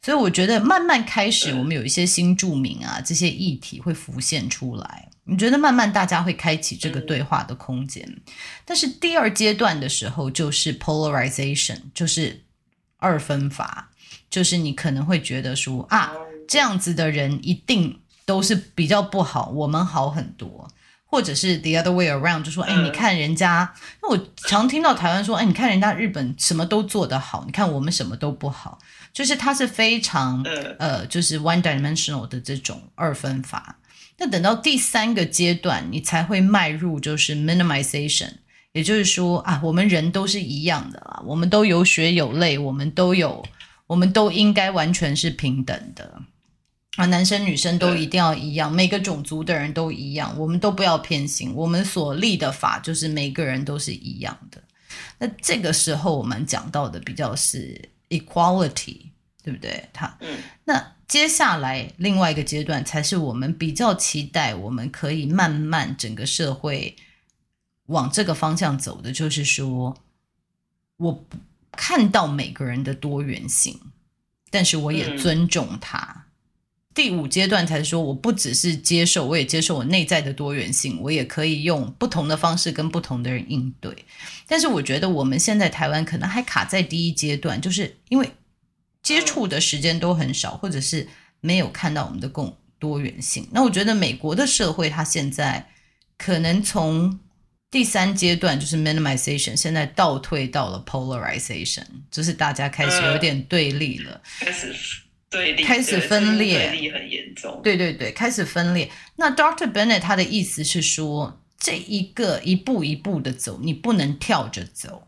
所以我觉得慢慢开始，我们有一些新住民啊，这些议题会浮现出来。你觉得慢慢大家会开启这个对话的空间，但是第二阶段的时候就是 polarization，就是二分法，就是你可能会觉得说啊，这样子的人一定都是比较不好，我们好很多，或者是 the other way around，就说哎，你看人家，那我常听到台湾说，哎，你看人家日本什么都做得好，你看我们什么都不好，就是它是非常呃，就是 one dimensional 的这种二分法。那等到第三个阶段，你才会迈入就是 minimization，也就是说啊，我们人都是一样的啦，我们都有血有泪，我们都有，我们都应该完全是平等的啊，男生女生都一定要一样，每个种族的人都一样，我们都不要偏心，我们所立的法就是每个人都是一样的。那这个时候我们讲到的比较是 equality，对不对？他，嗯，那接下来另外一个阶段才是我们比较期待，我们可以慢慢整个社会往这个方向走的，就是说，我看到每个人的多元性，但是我也尊重他。嗯第五阶段才说，我不只是接受，我也接受我内在的多元性，我也可以用不同的方式跟不同的人应对。但是我觉得我们现在台湾可能还卡在第一阶段，就是因为接触的时间都很少，或者是没有看到我们的共多元性。那我觉得美国的社会，它现在可能从第三阶段就是 minimization，现在倒退到了 polarization，就是大家开始有点对立了，开始。对立，开始分裂，对立很严重。对对对，开始分裂。那 Doctor Bennett 他的意思是说，这一个一步一步的走，你不能跳着走。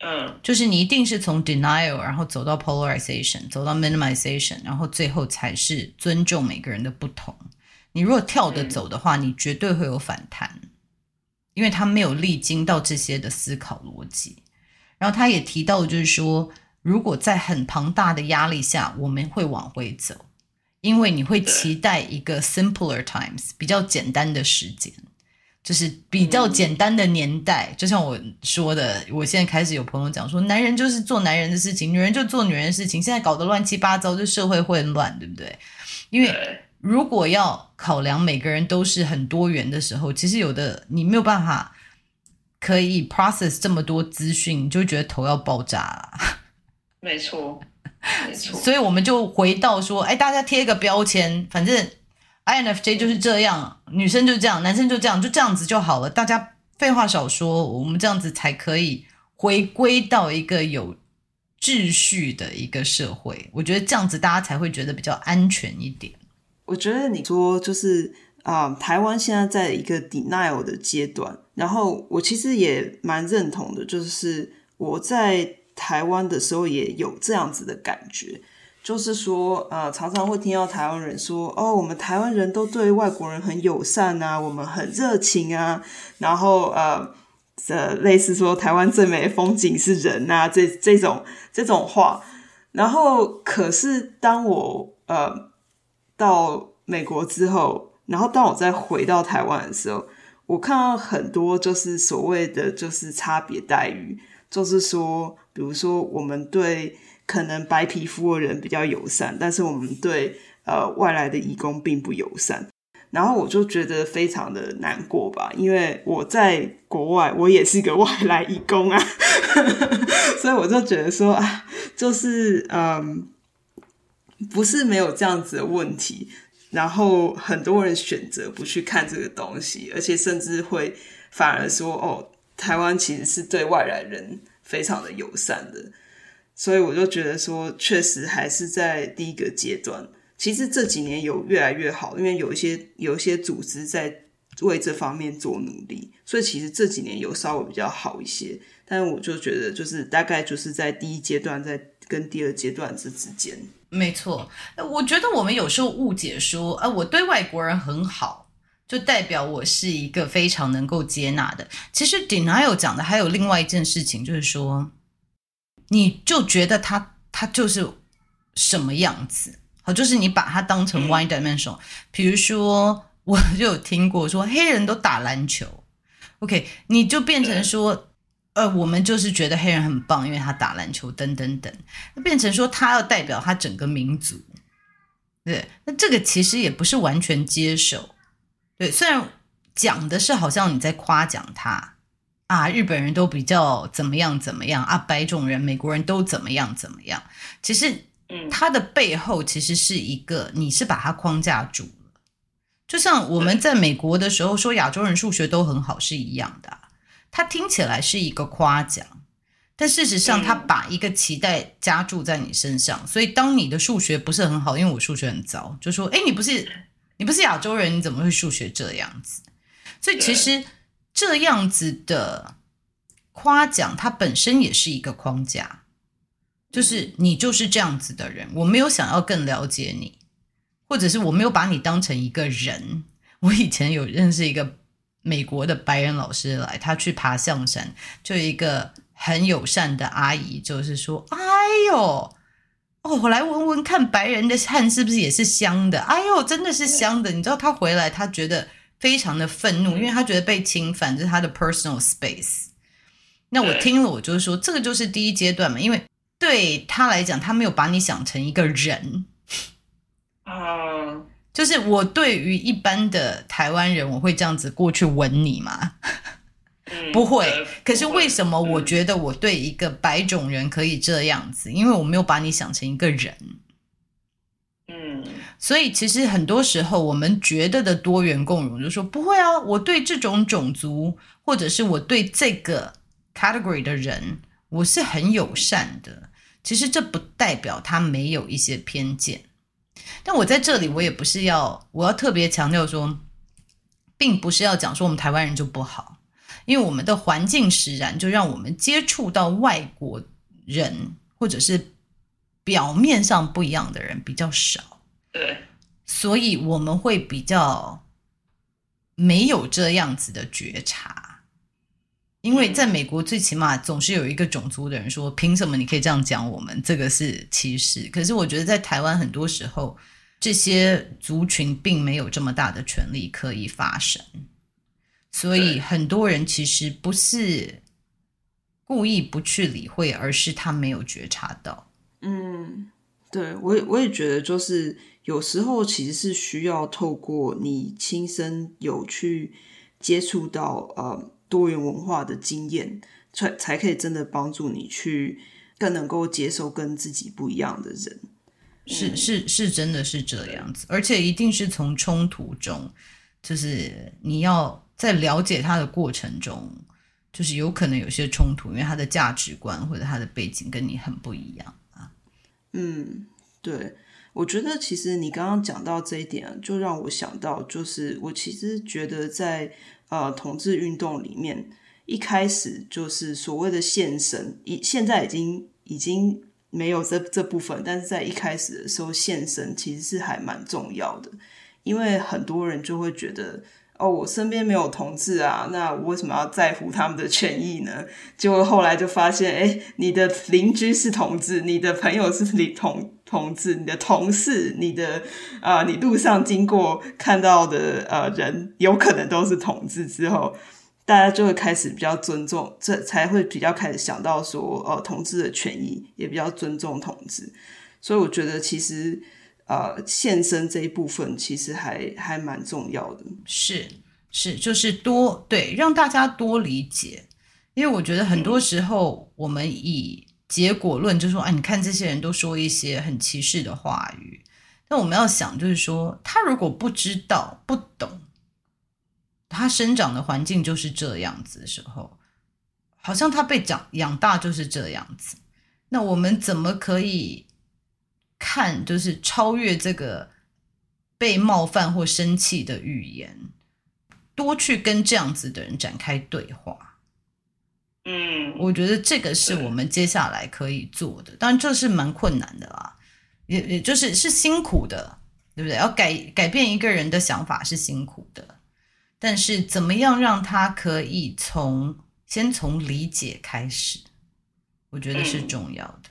嗯，就是你一定是从 denial，然后走到 polarization，走到 minimization，然后最后才是尊重每个人的不同。你如果跳着走的话，嗯，你绝对会有反弹，因为他没有历经到这些的思考逻辑。然后他也提到，就是说。如果在很庞大的压力下，我们会往回走，因为你会期待一个 simpler times，比较简单的时间，就是比较简单的年代。嗯。就像我说的，我现在开始有朋友讲说，男人就是做男人的事情，女人就做女人的事情。现在搞得乱七八糟，就社会混乱，对不对？因为如果要考量每个人都是很多元的时候，其实有的你没有办法可以 process 这么多资讯，你就觉得头要爆炸了。没错，没错，所以我们就回到说，哎，大家贴一个标签，反正 INFJ 就是这样，女生就这样，男生就这样，就这样子就好了。大家废话少说，我们这样子才可以回归到一个有秩序的一个社会。我觉得这样子大家才会觉得比较安全一点。我觉得你说就是啊、台湾现在在一个 denial 的阶段，然后我其实也蛮认同的，就是我在。台湾的时候也有这样子的感觉，就是说，呃，常常会听到台湾人说，哦，我们台湾人都对外国人很友善啊，我们很热情啊，然后，呃，呃，类似说台湾最美的风景是人啊，这这种这种话。然后，可是当我呃到美国之后，然后当我再回到台湾的时候，我看到很多就是所谓的就是差别待遇，就是说。比如说，我们对可能白皮肤的人比较友善，但是我们对呃外来的义工并不友善。然后我就觉得非常的难过吧，因为我在国外，我也是个外来义工啊，所以我就觉得说啊，就是嗯，不是没有这样子的问题。然后很多人选择不去看这个东西，而且甚至会反而说哦，台湾其实是对外来人。非常的友善的，所以我就觉得说，确实还是在第一个阶段。其实这几年有越来越好，因为有一些有一些组织在为这方面做努力，所以其实这几年有稍微比较好一些。但我就觉得，就是大概就是在第一阶段，在跟第二阶段这之间。没错，我觉得我们有时候误解说，啊，我对外国人很好。就代表我是一个非常能够接纳的。其实 denial 讲的还有另外一件事情，就是说，你就觉得他他就是什么样子，好，就是你把他当成 one dimension。比如说，我就有听过说黑人都打篮球，OK，你就变成说，呃，我们就是觉得黑人很棒，因为他打篮球，等等等，变成说他要代表他整个民族，对，那这个其实也不是完全接受。对，虽然讲的是好像你在夸奖他啊，日本人都比较怎么样怎么样啊，白种人、美国人都怎么样怎么样。其实，嗯，它的背后其实是一个，你是把它框架住了。就像我们在美国的时候说亚洲人数学都很好是一样的，它听起来是一个夸奖，但事实上它把一个期待加注在你身上，所以当你的数学不是很好，因为我数学很糟，就说，哎，你不是。你不是亚洲人，你怎么会数学这样子？所以其实这样子的夸奖，它本身也是一个框架，就是你就是这样子的人，我没有想要更了解你，或者是我没有把你当成一个人。我以前有认识一个美国的白人老师来，他去爬象山，就一个很友善的阿姨，就是说：“哎呦，哦，我来闻闻看白人的汗是不是也是香的？哎呦，真的是香的。”你知道他回来，他觉得非常的愤怒，因为他觉得被侵犯，这是他的 personal space。那我听了，我就是说，这个就是第一阶段嘛，因为对他来讲，他没有把你想成一个人。啊。就是我对于一般的台湾人，我会这样子过去吻你吗？嗯、不会。可是为什么我觉得我对一个白种人可以这样子？因为我没有把你想成一个人。嗯。所以其实很多时候我们觉得的多元共融，就是说不会啊，我对这种种族，或者是我对这个 category 的人，我是很友善的。其实这不代表他没有一些偏见。但我在这里，我也不是要，我要特别强调说，并不是要讲说我们台湾人就不好，因为我们的环境使然，就让我们接触到外国人或者是表面上不一样的人比较少，对，所以我们会比较没有这样子的觉察。因为在美国，最起码总是有一个种族的人说：“凭什么你可以这样讲我们？这个是歧视。”可是我觉得在台湾，很多时候这些族群并没有这么大的权利可以发声，所以很多人其实不是故意不去理会，而是他没有觉察到。嗯，对，我也我也觉得，就是有时候其实是需要透过你亲身有去接触到，呃。多元文化的经验，才才可以真的帮助你去更能够接受跟自己不一样的人。是是是，真的是这样子，而且一定是从冲突中，就是你要在了解他的过程中，就是有可能有些冲突，因为他的价值观或者他的背景跟你很不一样啊。嗯，对，我觉得其实你刚刚讲到这一点，就让我想到，就是我其实觉得在。呃，同志运动里面一开始就是所谓的献身，已现在已经已经没有这这部分，但是在一开始的时候，献身其实是还蛮重要的，因为很多人就会觉得，哦，我身边没有同志啊，那我为什么要在乎他们的权益呢？结果后来就发现，哎，你的邻居是同志，你的朋友是你同。同志，你的同事，你的啊、你路上经过看到的呃人，有可能都是同志。之后，大家就会开始比较尊重，这才会比较开始想到说，哦、呃，同志的权益也比较尊重同志。所以，我觉得其实呃，献身这一部分其实还还蛮重要的。是是，就是多对让大家多理解，因为我觉得很多时候我们以。结果论就是说，哎，你看这些人都说一些很歧视的话语。那我们要想，就是说，他如果不知道、不懂，他生长的环境就是这样子的时候，好像他被长养大就是这样子。那我们怎么可以看，就是超越这个被冒犯或生气的语言，多去跟这样子的人展开对话？嗯，我觉得这个是我们接下来可以做的，当然这是蛮困难的啦，也也就是是辛苦的，对不对？要改改变一个人的想法是辛苦的，但是怎么样让他可以从先从理解开始，我觉得是重要的。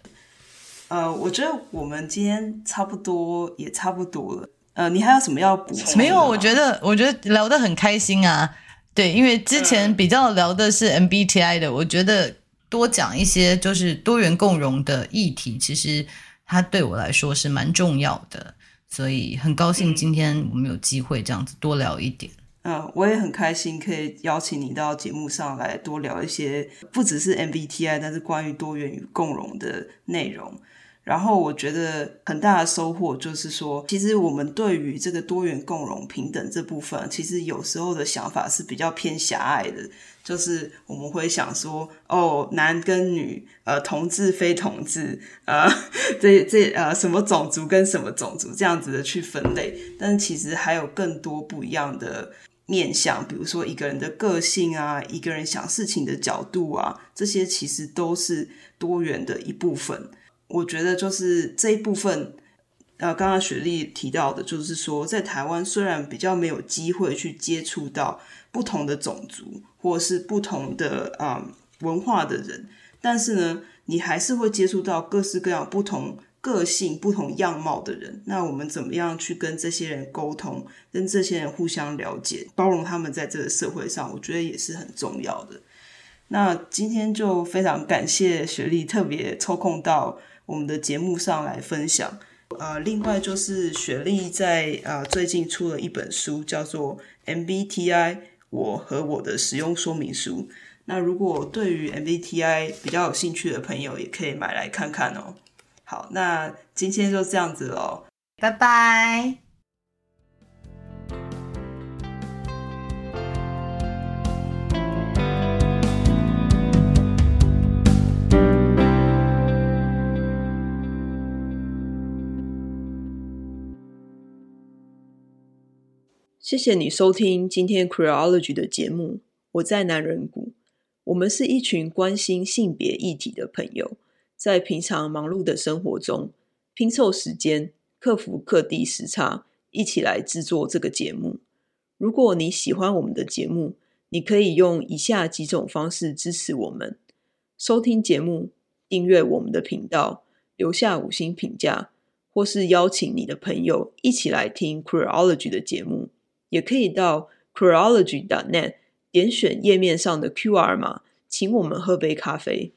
嗯、呃，我觉得我们今天差不多也差不多了，呃，你还有什么要补充？没有，我觉得我觉得聊得很开心啊。对，因为之前比较聊的是 MBTI 的，嗯，我觉得多讲一些就是多元共融的议题，其实它对我来说是蛮重要的，所以很高兴今天我们有机会这样子多聊一点。嗯，我也很开心可以邀请你到节目上来多聊一些，不只是 MBTI，但是关于多元与共融的内容。然后我觉得很大的收获就是说，其实我们对于这个多元共融平等这部分，其实有时候的想法是比较偏狭隘的，就是我们会想说，哦，男跟女，呃，同志非同志，呃，这这呃，什么种族跟什么种族这样子的去分类，但其实还有更多不一样的面向，比如说一个人的个性啊，一个人想事情的角度啊，这些其实都是多元的一部分。我觉得就是这一部分，呃，刚刚雪莉提到的，就是说，在台湾虽然比较没有机会去接触到不同的种族或是不同的啊、文化的人，但是呢，你还是会接触到各式各样不同个性、不同样貌的人。那我们怎么样去跟这些人沟通，跟这些人互相了解、包容他们在这个社会上，我觉得也是很重要的。那今天就非常感谢雪莉特别抽空到我们的节目上来分享。呃，另外就是雪莉在呃最近出了一本书，叫做《MBTI 我和我的使用说明书》。那如果对于 MBTI 比较有兴趣的朋友，也可以买来看看哦。好，那今天就这样子喽，拜拜。谢谢你收听今天 Queerology 的节目。我在男人谷，我们是一群关心性别议题的朋友，在平常忙碌的生活中拼凑时间，克服各地时差，一起来制作这个节目。如果你喜欢我们的节目，你可以用以下几种方式支持我们：收听节目、订阅我们的频道、留下五星评价，或是邀请你的朋友一起来听 Queerology 的节目。也可以到 chronology.net 点选页面上的 QR 码，请我们喝杯咖啡。